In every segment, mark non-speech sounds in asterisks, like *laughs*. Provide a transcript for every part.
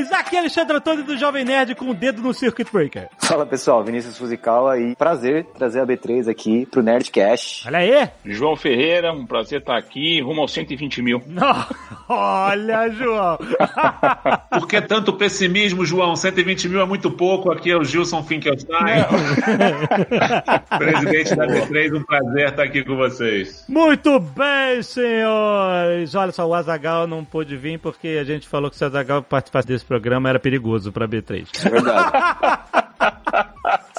Nerds! Aqui é Alexandre Antônio do Jovem Nerd com o dedo no Circuit Breaker. Fala pessoal, Vinícius Fuzikawa e prazer trazer a B3 aqui pro Nerdcast. Olha aí! João Ferreira, um prazer estar aqui, rumo aos 120 mil. *laughs* Não, olha, João! *laughs* Por que tanto pessimismo, João? 120 mil é muito pouco. Aqui é o Gilson Finkelstein, *laughs* presidente da B3. Um prazer estar aqui com vocês. Muito bem, senhores! Olha só, o Azagal não pôde vir porque a gente falou que se o Azagal participasse desse programa era perigoso pra B3. É verdade. *laughs*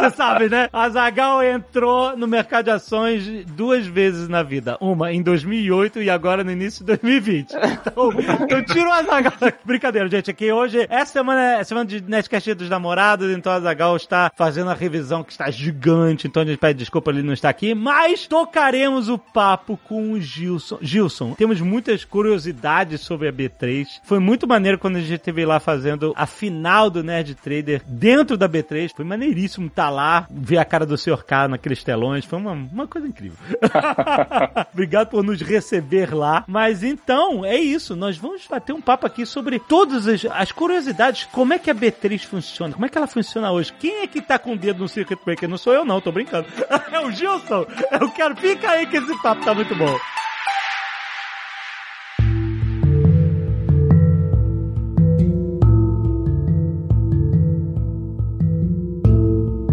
Você sabe, né? A Zagal entrou no mercado de ações duas vezes na vida. Uma em 2008 e agora no início de 2020. Então, eu tiro a Zagal. Brincadeira, gente. Aqui hoje é semana, é semana de Netcast dos namorados, então a Zagal está fazendo a revisão que está gigante. Então a gente pede desculpa ele não estar aqui. Mas tocaremos o papo com o Gilson. Gilson, temos muitas curiosidades sobre a B3. Foi muito maneiro quando a gente esteve lá fazendo a final do Nerd Trader dentro da B3. Foi maneiríssimo estar lá, ver a cara do Sr. K naqueles telões. Foi uma, uma coisa incrível. *laughs* Obrigado por nos receber lá. Mas então, é isso. Nós vamos bater um papo aqui sobre todas as, as curiosidades. Como é que a B3 funciona? Como é que ela funciona hoje? Quem é que tá com o dedo no Circuit Breaker? Não sou eu, não. Tô brincando. *laughs* É o Gilson. Eu quero... Fica aí que esse papo tá muito bom.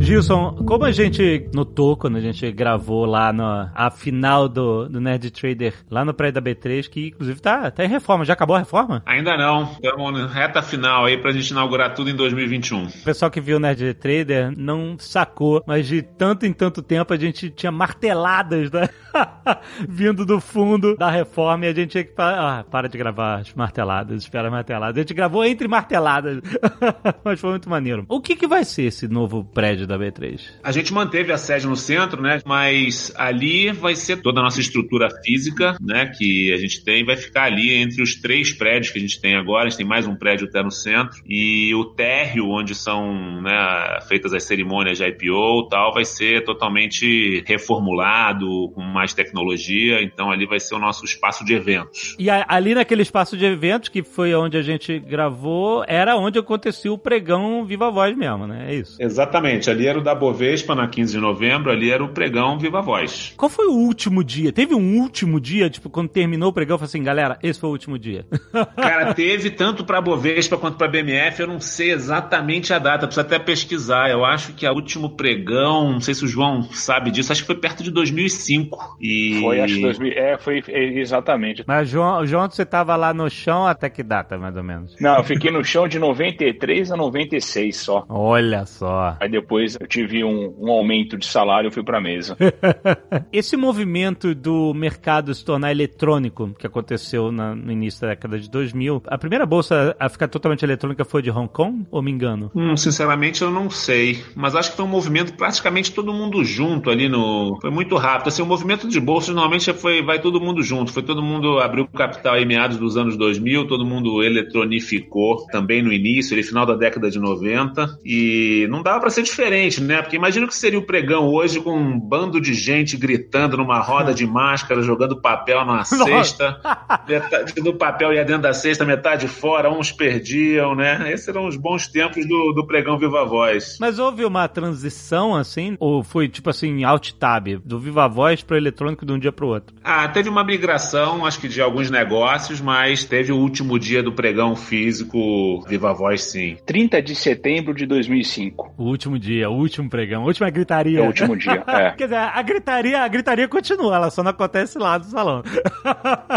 Gilson, como a gente notou quando a gente gravou lá no, a final do, do Nerd Trader, lá no prédio da B3, que inclusive tá, tá em reforma. Já acabou a reforma? Ainda não. Estamos na reta final aí pra gente inaugurar tudo em 2021. O pessoal que viu o Nerd Trader não sacou, mas de tanto em tanto tempo a gente tinha marteladas né? *laughs* vindo do fundo da reforma e a gente tinha que. Ah, para de gravar as marteladas, espera as marteladas. A gente gravou entre marteladas, *laughs* mas foi muito maneiro. O que, que vai ser esse novo prédio da B3? A gente manteve a sede no centro, né? Mas ali vai ser toda a nossa estrutura física, né? Que a gente tem, vai ficar ali entre os três prédios que a gente tem agora. A gente tem mais um prédio até no centro. E o térreo, onde são né, feitas as cerimônias de IPO e tal, vai ser totalmente reformulado, com mais tecnologia. Então ali vai ser o nosso espaço de eventos. E a, ali naquele espaço de eventos, que foi onde a gente gravou, era onde aconteceu o pregão Viva Voz mesmo, né? É isso. Exatamente. Ali era o da Bovespa, na 15 de novembro. Ali era o pregão Viva Voz. Qual foi o último dia? Teve um último dia, tipo, quando terminou o pregão, eu falei assim, galera, esse foi o último dia. *laughs* Cara, teve tanto pra Bovespa quanto pra BMF. Eu não sei exatamente a data, precisa até pesquisar. Eu acho que o último pregão, não sei se o João sabe disso, acho que foi perto de 2005. E... Foi, acho que 2000. É, foi é, exatamente. Mas, João, João, você tava lá no chão até que data, mais ou menos? Não, eu fiquei no chão de 93 a 96 só. Olha só. Aí depois eu tive um, um aumento de salário e fui pra mesa. *laughs* Esse movimento do mercado se tornar eletrônico, que aconteceu na- no início da década de 2000, a primeira bolsa a ficar totalmente eletrônica foi de Hong Kong, ou me engano? Hum, sinceramente eu não sei, mas acho que foi um movimento praticamente todo mundo junto ali no, foi muito rápido. Assim, o movimento de bolsa normalmente foi vai todo mundo junto, foi todo mundo abriu capital em meados dos anos 2000, todo mundo eletronificou também no início, ali final da década de 90 e não dava para ser diferente, né? Porque imagina o que seria o pregão hoje com um bando de gente gritando numa roda de máscara, jogando papel na *laughs* cesta, metade do papel ia dentro da cesta, metade fora, uns perdiam, né? Esses eram os bons tempos do, do pregão Viva Voz. Mas houve uma transição assim, ou foi tipo assim, alt tab, do Viva Voz pro eletrônico de um dia pro outro? Ah, teve uma migração, acho que de alguns negócios, mas teve o último dia do pregão físico Viva Voz, sim. 30 de setembro de 2005. O último dia, o último pregão, a última gritaria. É o último dia, *laughs* é. Quer dizer, a gritaria, a gritaria continua, ela só não acontece lá do salão. *laughs*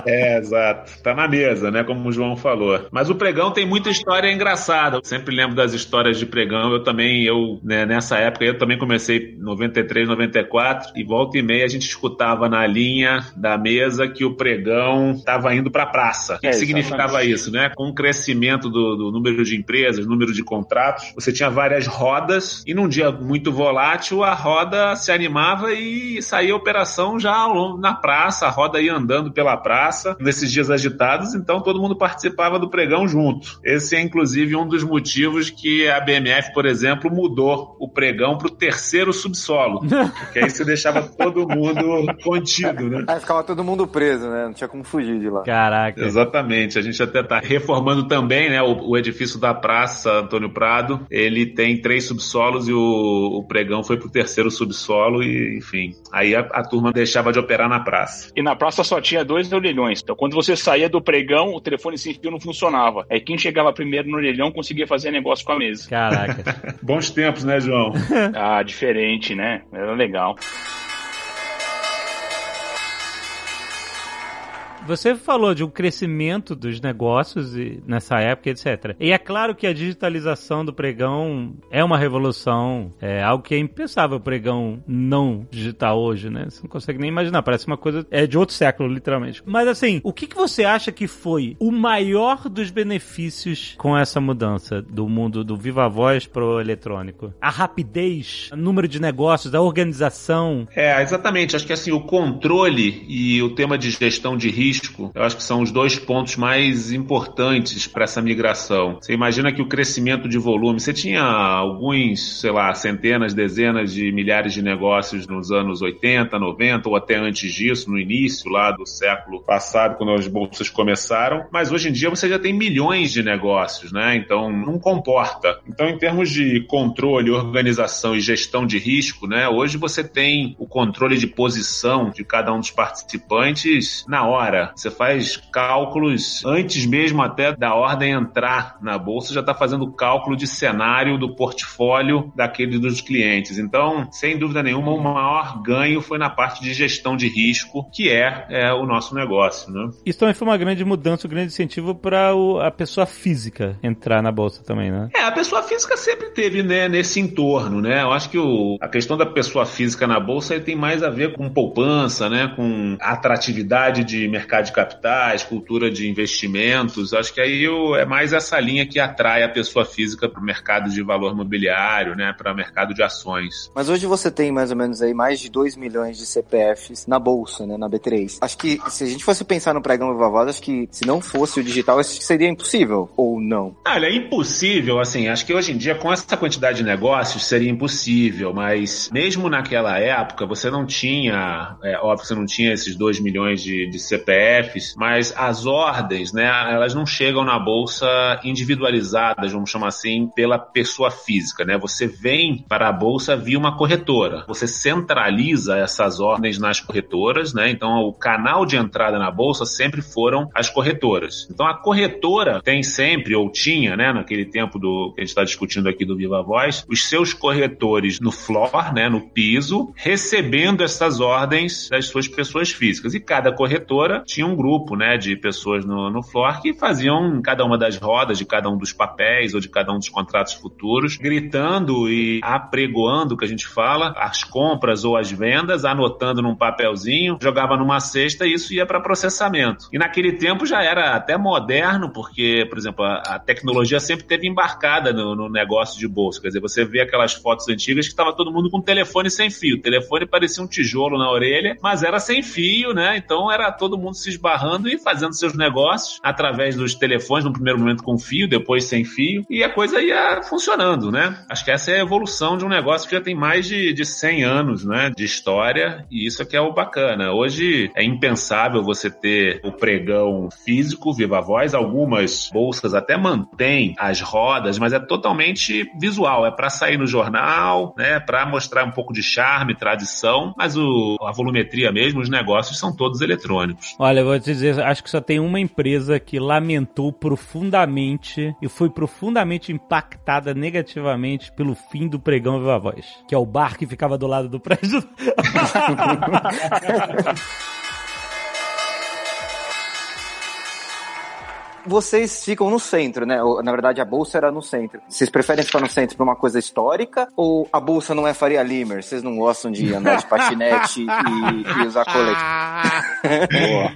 É, exato. Tá na mesa, né? Como o João falou. Mas o pregão tem muita história engraçada. Eu sempre lembro das histórias de pregão. Eu também, eu, né, nessa época, eu também comecei em 93, 94, e volta e meia a gente escutava na linha da mesa que o pregão estava indo pra praça. O que, É, que significava isso, né? Com o crescimento do, do número de empresas, número de contratos, você tinha várias rodas e num dia muito volátil a roda se animava e saía a operação já ao longo na praça, a roda ia andando pela praça nesses dias agitados, então todo mundo participava do pregão junto. Esse é inclusive um dos motivos que a BMF, por exemplo, mudou o pregão para o terceiro subsolo, *laughs* porque aí você deixava todo mundo contido, né? Aí ficava todo mundo preso, né? Não tinha como fugir de lá. Caraca. Exatamente. A gente até tá reformando também, né? O, o edifício da Praça Antônio Prado. Ele tem três subsolos e o, o pregão foi pro terceiro subsolo e, enfim. Aí a, a turma deixava de operar na praça. E na praça só tinha dois orelhões. Então, quando você saía do pregão, o telefone sem fio não funcionava. Aí quem chegava primeiro no orelhão conseguia fazer negócio com a mesa. Caraca. *laughs* Bons tempos, né, João? *laughs* ah, diferente, né? Era legal. Você falou de um crescimento dos negócios nessa época, etc. E é claro que a digitalização do pregão é uma revolução, é algo que é impensável o pregão não digital hoje, né? Você não consegue nem imaginar, parece uma coisa é de outro século, literalmente. Mas assim, o que, que você acha que foi o maior dos benefícios com essa mudança do mundo do viva voz pro eletrônico? A rapidez, o número de negócios, a organização. É, exatamente. Acho que assim, o controle e o tema de gestão de risco, eu acho que são os dois pontos mais importantes para essa migração. Você imagina que o crescimento de volume, você tinha alguns, sei lá, centenas, dezenas de milhares de negócios nos anos 80, 90 ou até antes disso, no início lá do século passado, quando as bolsas começaram, mas hoje em dia você já tem milhões de negócios, né? Então não comporta. Então, em termos de controle, organização e gestão de risco, né? Hoje você tem o controle de posição de cada um dos participantes na hora. Você faz cálculos antes mesmo até da ordem entrar na bolsa, já está fazendo cálculo de cenário do portfólio daquele dos clientes. Então, sem dúvida nenhuma, o maior ganho foi na parte de gestão de risco, que é, é o nosso negócio, né? Isso também foi uma grande mudança, um grande incentivo para a pessoa física entrar na bolsa também, né? É, a pessoa física sempre teve né, nesse entorno, né? Eu acho que o, a questão da pessoa física na bolsa tem mais a ver com poupança, né? Com atratividade de mercado de capitais, cultura de investimentos. Acho que aí é mais essa linha que atrai a pessoa física para o mercado de valor mobiliário, né? Para o mercado de ações. Mas hoje você tem mais ou menos aí mais de 2 milhões de CPFs na bolsa, né, na B3. Acho que se a gente fosse pensar no pregão Viva Voz, acho que se não fosse o digital, acho que seria impossível, ou não. Olha, é impossível, assim, acho que hoje em dia, com essa quantidade de negócios, seria impossível, mas mesmo naquela época, você não tinha, é óbvio que você não tinha esses 2 milhões de, de CPFs, mas as ordens, né, elas não chegam na bolsa individualizadas, vamos chamar assim, pela pessoa física, né? Você vem para a bolsa via uma corretora. Você centraliza essas ordens nas corretoras, né? Então, o canal de entrada na bolsa sempre foram as corretoras. Então, a corretora tem sempre, ou tinha, né, naquele tempo do que a gente está discutindo aqui do Viva Voz, os seus corretores no floor, né, no piso, recebendo essas ordens das suas pessoas físicas. E cada corretora tinha um grupo, né, de pessoas no, no floor que faziam cada uma das rodas de cada um dos papéis ou de cada um dos contratos futuros, gritando e apregoando, que a gente fala, as compras ou as vendas, anotando num papelzinho, jogava numa cesta e isso ia para processamento. E naquele tempo já era até moderno, porque, por exemplo, a, a tecnologia sempre teve embarcada no, no negócio de bolsa. Quer dizer, você vê aquelas fotos antigas que estava todo mundo com telefone sem fio. O telefone parecia um tijolo na orelha, mas era sem fio, né? Então era todo mundo se esbarrando e fazendo seus negócios através dos telefones, no primeiro momento com fio, depois sem fio, e a coisa ia funcionando, né? Acho que essa é a evolução de um negócio que já tem mais de, de 100 anos, né? De história, e isso aqui é o bacana. Hoje é impensável você ter o pregão físico, viva voz. Algumas bolsas até mantêm as rodas, mas é totalmente visual. É para sair no jornal, né? Para mostrar um pouco de charme, tradição, mas o, a volumetria mesmo, os negócios são todos eletrônicos. Olha, eu vou te dizer, acho que só tem uma empresa que lamentou profundamente e foi profundamente impactada negativamente pelo fim do pregão Viva Voz, que é o bar que ficava do lado do prédio. *laughs* Vocês ficam no centro, né? Na verdade, a bolsa era no centro. Vocês preferem ficar no centro pra uma coisa histórica? Ou a bolsa não é Faria Limer? Vocês não gostam de andar de *laughs* patinete e, e usar colete? *laughs* Boa.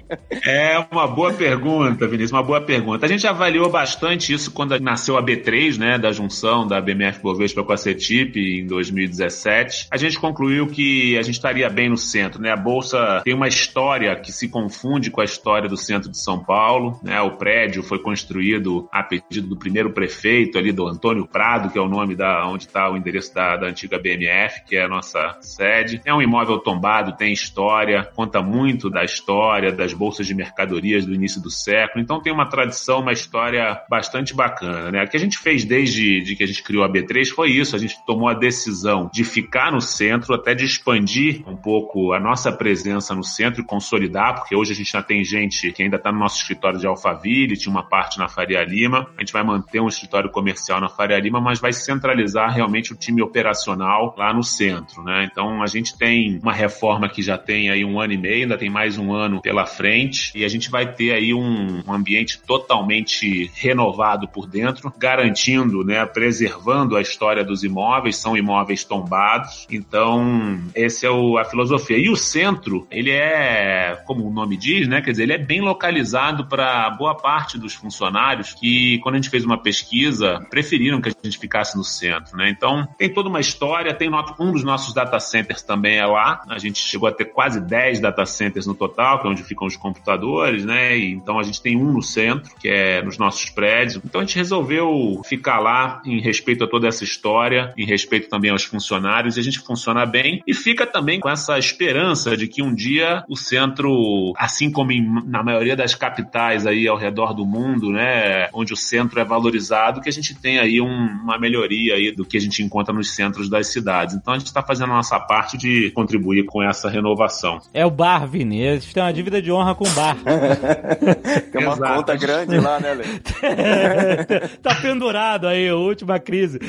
É uma boa pergunta, Vinícius, uma boa pergunta. A gente avaliou bastante isso quando nasceu a B3, né, da junção da BMF Bovespa com a CETIP em 2017. A gente concluiu que a gente estaria bem no centro, né? A bolsa tem uma história que se confunde com a história do centro de São Paulo, né? O prédio foi construído a pedido do primeiro prefeito ali do Antônio Prado, que é o nome da onde está o endereço da, da antiga BMF, que é a nossa sede. É um imóvel tombado, tem história, conta muito da história das bolsas de mercadorias do início do século. Então tem uma tradição, uma história bastante bacana, né? O que a gente fez desde de que a gente criou a B3 foi isso. A gente tomou a decisão de ficar no centro, até de expandir um pouco a nossa presença no centro e consolidar, porque hoje a gente já tem gente que ainda está no nosso escritório de Alphaville, tinha uma parte na Faria Lima. A gente vai manter um escritório comercial na Faria Lima, mas vai centralizar realmente o time operacional lá no centro, né? Então a gente tem uma reforma que já tem aí um ano e meio, ainda tem mais um ano pela frente, e a gente vai ter aí um, um ambiente totalmente renovado por dentro, garantindo, né, preservando a história dos imóveis, são imóveis tombados. Então, esse é o, a filosofia. E o centro, ele é, como o nome diz, né, quer dizer, ele é bem localizado para boa parte dos funcionários que, quando a gente fez uma pesquisa, preferiram que a gente ficasse no centro, né? Então, tem toda uma história, tem um dos nossos data centers também é lá. A gente chegou a ter quase 10 data centers no total, que é onde ficam os computadores, né? E, então a gente tem um no centro, que é nos nossos prédios. Então a gente resolveu ficar lá em respeito a toda essa história, em respeito também aos funcionários, e a gente funciona bem e fica também com essa esperança de que um dia o centro, assim como em, na maioria das capitais aí ao redor do mundo, né, onde o centro é valorizado, que a gente tem aí um, uma melhoria aí do que a gente encontra nos centros das cidades. Então a gente está fazendo a nossa parte de contribuir com essa renovação. É o bar, Vini. Eles têm uma dívida de honra com o bar. *laughs* Tem uma Exato. conta grande lá, né, Lê? *laughs* tá pendurado aí, a última crise.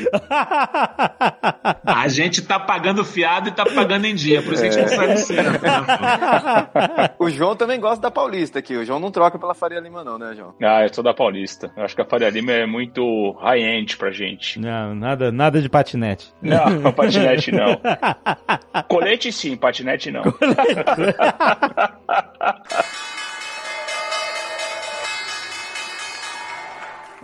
A gente tá pagando fiado e tá pagando em dia, por isso a gente não sai do centro. né? O João também gosta da Paulista aqui. O João não troca pela Faria Lima, não, né, João? Ah, eu sou da Paulista. Eu acho que a Faria Lima é muito high-end pra gente. Não, nada, nada de patinete. Não, *laughs* patinete não. Colete sim, patinete não. *laughs*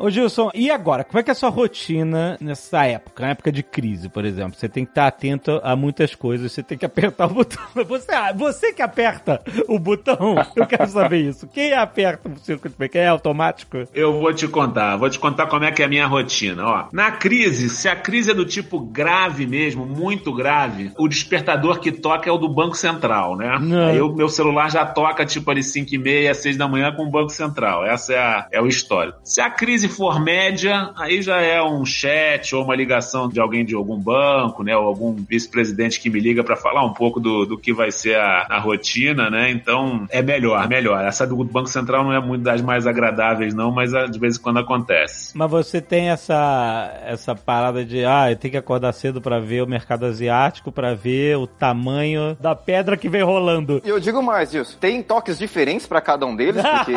Ô Gilson, e agora? Como é que é a sua rotina nessa época? Na época de crise, por exemplo. Você tem que estar atento a muitas coisas, você tem que apertar o botão. *laughs* Você, você que aperta o botão, eu quero saber isso. Quem aperta o circuito breaker? É automático? Eu vou te contar, vou te contar como é que é a minha rotina. Ó, na crise, se a crise é do tipo grave mesmo, muito grave, o despertador que toca é o do Banco Central, né? Não. Aí o meu celular já toca tipo ali 5 e meia, 6 da manhã com o Banco Central. Essa é, a, é o histórico. Se a crise for média, aí já é um chat ou uma ligação de alguém de algum banco, né? Ou algum vice-presidente que me liga para falar um pouco do, do que vai ser a, a rotina, né? Então é melhor, melhor. Essa do Banco Central não é muito das mais agradáveis, não, mas ah, de vez em quando acontece. Mas você tem essa, essa parada de, ah, eu tenho que acordar cedo pra ver o mercado asiático, pra ver o tamanho da pedra que vem rolando. E eu digo mais, Gilson. Tem toques diferentes pra cada um deles, *laughs* porque...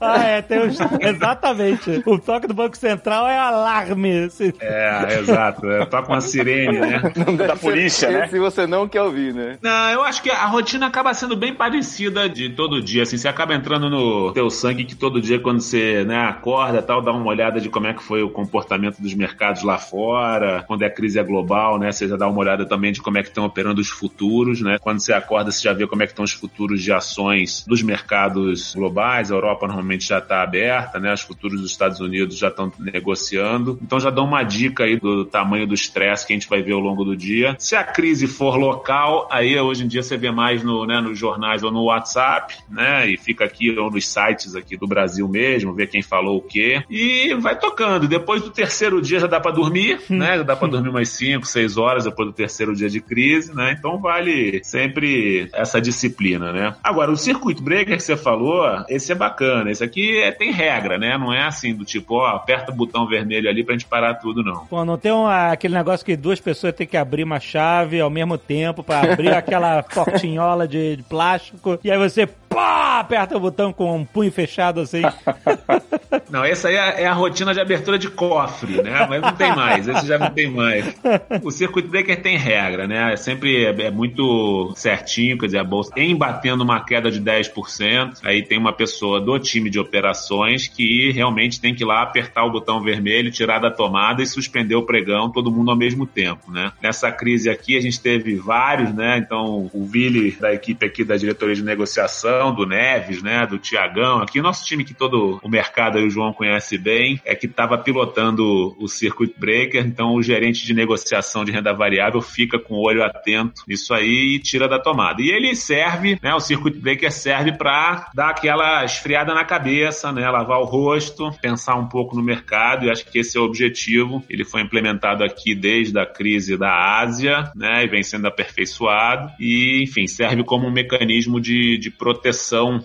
ah, é, tem os... *laughs* exatamente. O toque do Banco Central é alarme. Assim. É, exato. É, toca uma sirene, né? *laughs* Da polícia, né? esse você não quer ouvir, né? Não, eu acho que a rotina acaba sendo bem parecida de todo dia, assim, você acaba entrando no teu sangue que todo dia quando você, né, acorda tal, dá uma olhada de como é que foi o comportamento dos mercados lá fora, quando a crise é global, né, você já dá uma olhada também de como é que estão operando os futuros, né, quando você acorda você já vê como é que estão os futuros de ações dos mercados globais, a Europa normalmente já está aberta, né, os futuros dos Estados Unidos já estão negociando, então já dá uma dica aí do tamanho do estresse que a gente vai ver ao longo do dia. Se a crise for local, aí hoje em dia você vê mais no, né, nos jornais ou no WhatsApp, né? E fica aqui ou nos sites aqui do Brasil mesmo, ver quem falou o quê. E vai tocando. Depois do terceiro dia já dá para dormir, né? Já dá para dormir umas 5, 6 horas depois do terceiro dia de crise, né? Então vale sempre essa disciplina, né? Agora, o circuito breaker que você falou, esse é bacana. Esse aqui é, tem regra, né? Não é assim do tipo, ó, aperta o botão vermelho ali pra gente parar tudo, não. Pô, não tem um, aquele negócio que duas pessoas têm que abrir uma chave ao mesmo tempo pra abrir *laughs* aquela portinhola de, de plástico e aí você pá, aperta o botão com um punho fechado assim. *laughs* Não, essa aí é, é a rotina de abertura de cofre, né? Mas não tem mais, esse já não tem mais. O circuit breaker tem regra, né? É sempre é, é muito certinho, quer dizer, a bolsa em batendo uma queda de 10%, aí tem uma pessoa do time de operações que realmente tem que ir lá apertar o botão vermelho, tirar da tomada e suspender o pregão, todo mundo ao mesmo tempo, né? Nessa crise aqui a gente teve vários, né? Então o Vili da equipe aqui da diretoria de negociação, do Neves, né? Do Tiagão, aqui nosso time que todo o mercado aí o João conhece bem, é que estava pilotando o circuit breaker, então o gerente de negociação de renda variável fica com o olho atento nisso aí e tira da tomada. E ele serve, né? O circuit breaker serve para dar aquela esfriada na cabeça, né? Lavar o rosto, pensar um pouco no mercado e acho que esse é o objetivo. Ele foi implementado aqui desde a crise da Ásia, né? E vem sendo aperfeiçoado e, enfim, serve como um mecanismo de, de proteção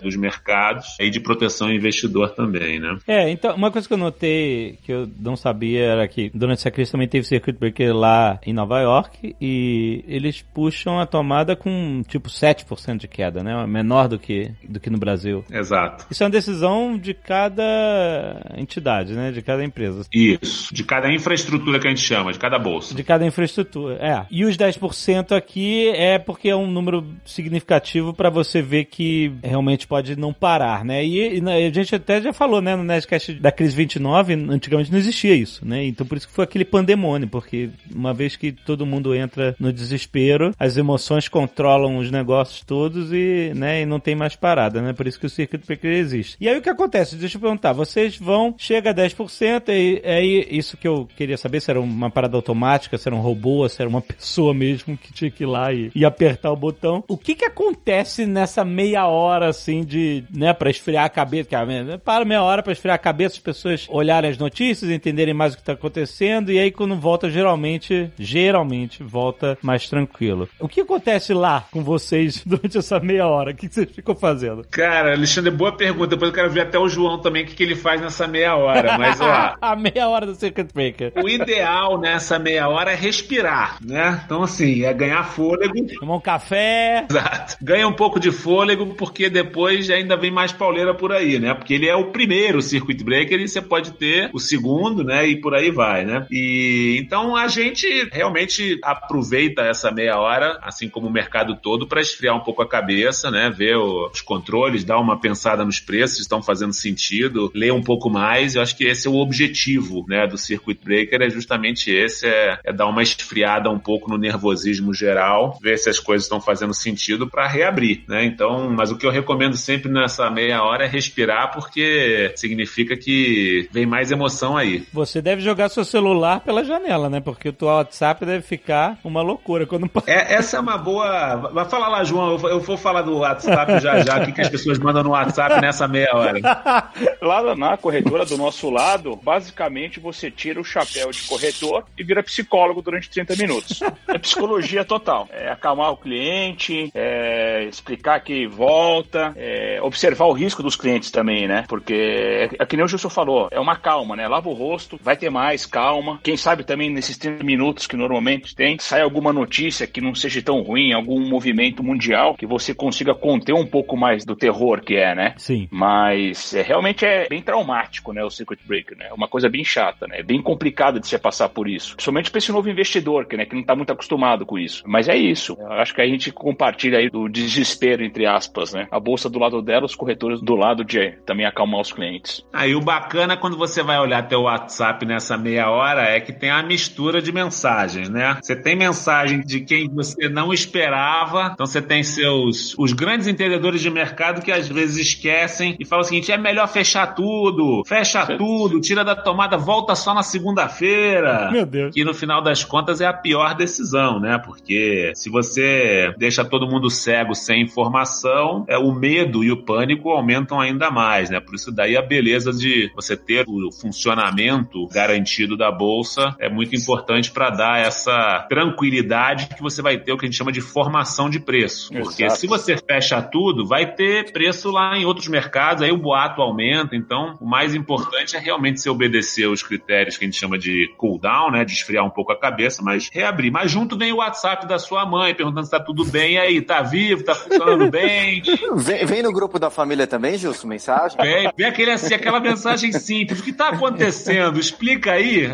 dos mercados e de proteção ao investidor também, né? É, então, uma coisa que eu notei que eu não sabia era que durante essa crise também teve circuit breaker lá em Nova York e eles puxam a tomada com tipo 7% de queda, né? Menor do que, do que no Brasil. Exato. Isso é uma decisão de cada entidade, né? De cada empresa. Isso. De cada infraestrutura que a gente chama, de cada bolsa. De cada infraestrutura, é. E os 10% aqui é porque é um número significativo para você ver que realmente pode não parar, né? E, e, a gente até já falou, né, no Nerdcast da crise 29, antigamente não existia isso, né? Então por isso que foi aquele pandemônio, porque uma vez que todo mundo entra no desespero, as emoções controlam os negócios todos e, né, e não tem mais parada, né? Por isso que o circuito breaker existe. E aí o que acontece? Deixa eu perguntar, vocês vão, chega a 10%, e aí isso que eu queria saber se era uma parada automática, se era um robô, se era uma pessoa mesmo que tinha que ir lá e, e apertar o botão. O que que acontece nessa meia hora, assim, de, né, pra esfriar a cabeça, que, ah, para meia hora pra esfriar a cabeça, as pessoas olharem as notícias, entenderem mais o que tá acontecendo, e aí quando volta, geralmente, geralmente, volta mais tranquilo. O que acontece lá com vocês *laughs* durante essa meia hora? O que, que vocês ficam fazendo? Cara, Alexandre, boa pergunta. Depois eu quero ver até o João também, o que, que ele faz nessa meia hora. Mas, ó. *laughs* a meia hora do Circuit Breaker. O ideal nessa meia hora é respirar, né? Então, assim, é ganhar fôlego. Tomar um café. Exato. Ganha um pouco de fôlego, porque depois ainda vem mais pauleira por aí, né? Porque ele é o primeiro Circuit Breaker e você pode ter o segundo, né? E por aí vai, né? E então a gente realmente aproveita essa meia hora, assim como o mercado todo, para esfriar um pouco a cabeça, né? Ver os controles, dar uma pensada nos preços, estão fazendo sentido, ler um pouco mais. Eu acho que esse é o objetivo, né? Do Circuit Breaker é justamente esse, é, é dar uma esfriada um pouco no nervosismo geral, ver se as coisas estão fazendo sentido para reabrir, né? Então, mas o que eu recomendo sempre nessa meia hora é respirar, porque significa que vem mais emoção aí. Você deve jogar seu celular pela janela, né? Porque o teu WhatsApp deve ficar uma loucura quando *laughs* é, essa é uma boa. Vai falar lá, João. Eu vou falar do WhatsApp já já, o que, que as pessoas mandam no WhatsApp nessa meia hora. *laughs* Lá na corretora do nosso lado, basicamente você tira o chapéu de corretor e vira psicólogo durante 30 minutos. É psicologia total. É acalmar o cliente, é explicar que volta, é observar o risco dos clientes também, né? Porque é, é que nem o Gilson falou, é uma calma, né? Lava o rosto, vai ter mais calma. Quem sabe também nesses 30 minutos que normalmente tem, sai alguma notícia que não seja tão ruim, algum movimento mundial que você consiga conter um pouco mais do terror que é, né? Sim. Mas é, realmente é bem traumático, né? O Circuit Breaker, né? É uma coisa bem chata, né? É bem complicado de você passar por isso. Principalmente para esse novo investidor, que, né, que não tá muito acostumado com isso. Mas é isso. Eu acho que a gente compartilha aí do desespero, entre aspas, né? A bolsa do lado dela, os corretores do lado de também acalmar os clientes. Aí o bacana quando você vai olhar teu WhatsApp nessa meia hora é que tem a mistura de mensagens, né? Você tem mensagem de quem você não esperava. Então você tem seus os grandes entendedores de mercado que às vezes esquecem e falam o seguinte: é melhor fechar tudo, fecha tudo, tira da tomada, volta só na segunda-feira. Meu Deus. Que no final das contas é a pior decisão, né? Porque se você deixa todo mundo cego sem informação, é o medo e o pânico aumentam ainda mais, né? Por isso daí a beleza de você ter o funcionamento garantido da bolsa é muito importante para dar essa tranquilidade que você vai ter o que a gente chama de formação de preço. Porque Exato. se você fecha tudo, vai ter preço lá em outros mercados, aí o boato aumenta. Então, o mais importante é realmente se obedecer os critérios que a gente chama de cooldown, né? De esfriar um pouco a cabeça, mas reabrir. Mas junto vem o WhatsApp da sua mãe perguntando se tá tudo bem. E aí, tá vivo? Tá funcionando bem? *laughs* Vem, vem no grupo da família também, Gilson, mensagem? Vem, vem aquele, assim, aquela mensagem simples. O que tá acontecendo? Explica aí.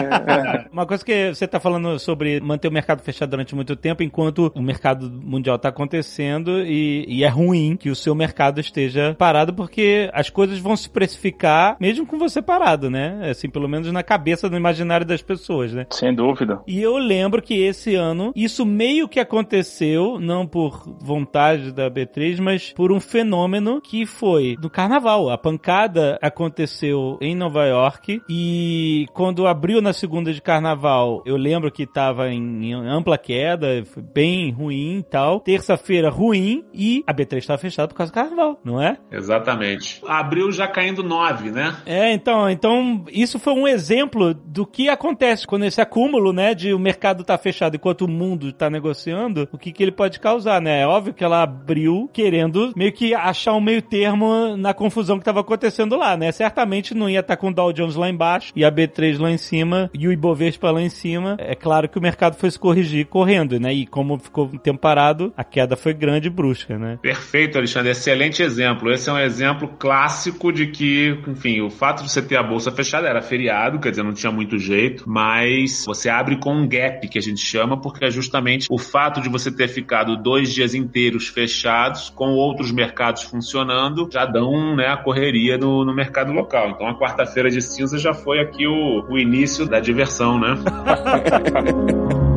*laughs* Uma coisa que você tá falando sobre manter o mercado fechado durante muito tempo, enquanto o mercado mundial tá acontecendo e, e é ruim que o seu mercado esteja parado, porque as coisas vão se precificar mesmo com você parado, né? Assim, pelo menos na cabeça, no imaginário das pessoas, né? Sem dúvida. E eu lembro que esse ano, isso meio que aconteceu, não por vontade da B3, mas por um fenômeno que foi no carnaval. A pancada aconteceu em Nova York e quando abriu na segunda de carnaval, eu lembro que tava em, em ampla queda, foi bem ruim e tal. Terça-feira ruim e a B3 estava fechada por causa do carnaval, não é? Exatamente. Abriu já caindo 9, né? É, então, então isso foi um exemplo do que acontece quando esse acúmulo, né, de o mercado tá fechado enquanto o mundo tá negociando, o que que ele pode causar, né? É óbvio que ela abriu querendo meio que achar um meio termo na confusão que tava acontecendo lá, né? Certamente não ia estar tá com o Dow Jones lá embaixo e a B3 lá em cima e o Ibovespa lá em cima. É claro que o mercado foi se corrigir correndo, né? E como ficou um tempo parado, a queda foi grande e brusca, né? Perfeito, Alexandre. Excelente exemplo. Esse é um exemplo clássico de que, enfim, o fato de você ter a bolsa fechada era feriado, quer dizer, não tinha muito jeito, mas você abre com um gap, que a gente chama, porque é justamente o fato de você ter ficado dois dias inteiros fechados, com outros mercados funcionando, já dão né, a correria no, no mercado local. Então a quarta-feira de cinza já foi aqui o, o início da diversão, né? *laughs*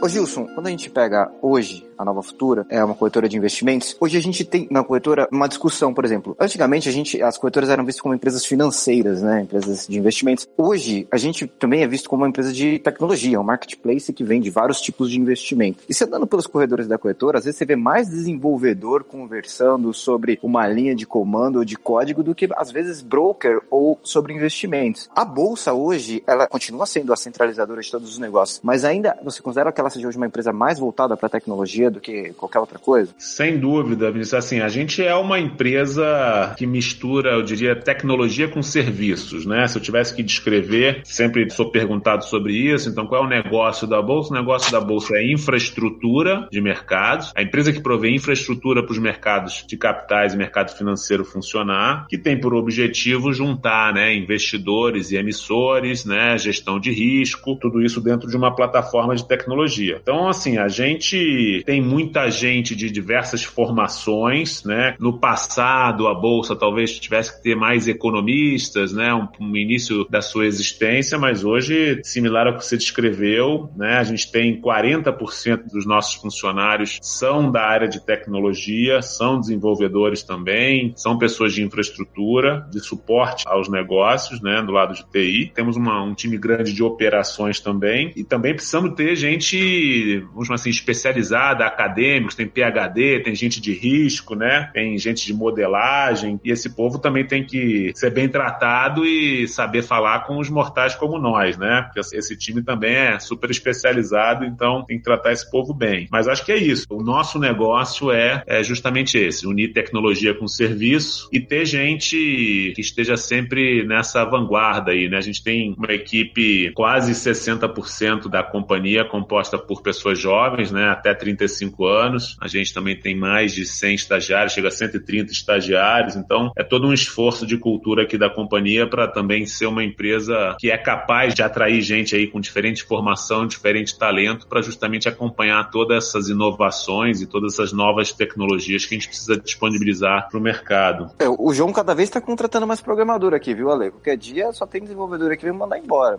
Ô Gilson, quando a gente pega hoje a Nova Futura, é uma corretora de investimentos, hoje a gente tem na corretora uma discussão, por exemplo. Antigamente a gente, as corretoras eram vistas como empresas financeiras, né? Empresas de investimentos. Hoje a gente também é visto como uma empresa de tecnologia, um marketplace que vende vários tipos de investimento. E você andando pelos corredores da corretora, às vezes você vê mais desenvolvedor conversando sobre uma linha de comando ou de código do que às vezes broker ou sobre investimentos. A bolsa hoje, ela continua sendo a centralizadora de todos os negócios, mas ainda você considera que ela seja hoje uma empresa mais voltada para tecnologia do que qualquer outra coisa? Sem dúvida, Vinícius. Assim, a gente é uma empresa que mistura, eu diria, tecnologia com serviços, né? Se eu tivesse que descrever, sempre sou perguntado sobre isso. Então, qual é o negócio da bolsa? O negócio da bolsa é infraestrutura de mercados. A empresa que provê infraestrutura para os mercados de capitais e mercado financeiro funcionar, que tem por objetivo juntar, né, investidores e emissores, né, gestão de risco, tudo isso dentro de uma plataforma de tecnologia. Então, assim, a gente tem muita gente de diversas formações, né? No passado, a bolsa talvez tivesse que ter mais economistas, né? Um, um início da sua existência, mas hoje, similar ao que você descreveu, né? A gente tem 40% dos nossos funcionários são da área de tecnologia, são desenvolvedores também, são pessoas de infraestrutura, de suporte aos negócios, né? Do lado de TI. Temos uma, um time grande de operações também e também precisamos ter gente vamos chamar assim, especializada, acadêmicos, tem PhD, tem gente de risco, né? Tem gente de modelagem, e esse povo também tem que ser bem tratado e saber falar com os mortais como nós, né? Porque esse time também é super especializado, então tem que tratar esse povo bem. Mas acho que é isso. O nosso negócio é, é justamente esse: unir tecnologia com serviço e ter gente que esteja sempre nessa vanguarda aí, né? A gente tem uma equipe quase 60% da companhia composta por pessoas jovens, né, até 35 anos. A gente também tem mais de 100 estagiários, chega a 130 estagiários. Então, é todo um esforço de cultura aqui da companhia para também ser uma empresa que é capaz de atrair gente aí com diferente formação, diferente talento, para justamente acompanhar todas essas inovações e todas essas novas tecnologias que a gente precisa disponibilizar para o mercado. É, o João cada vez está contratando mais programador aqui, viu, Ale? Qualquer dia só tem desenvolvedor aqui que vai mandar embora.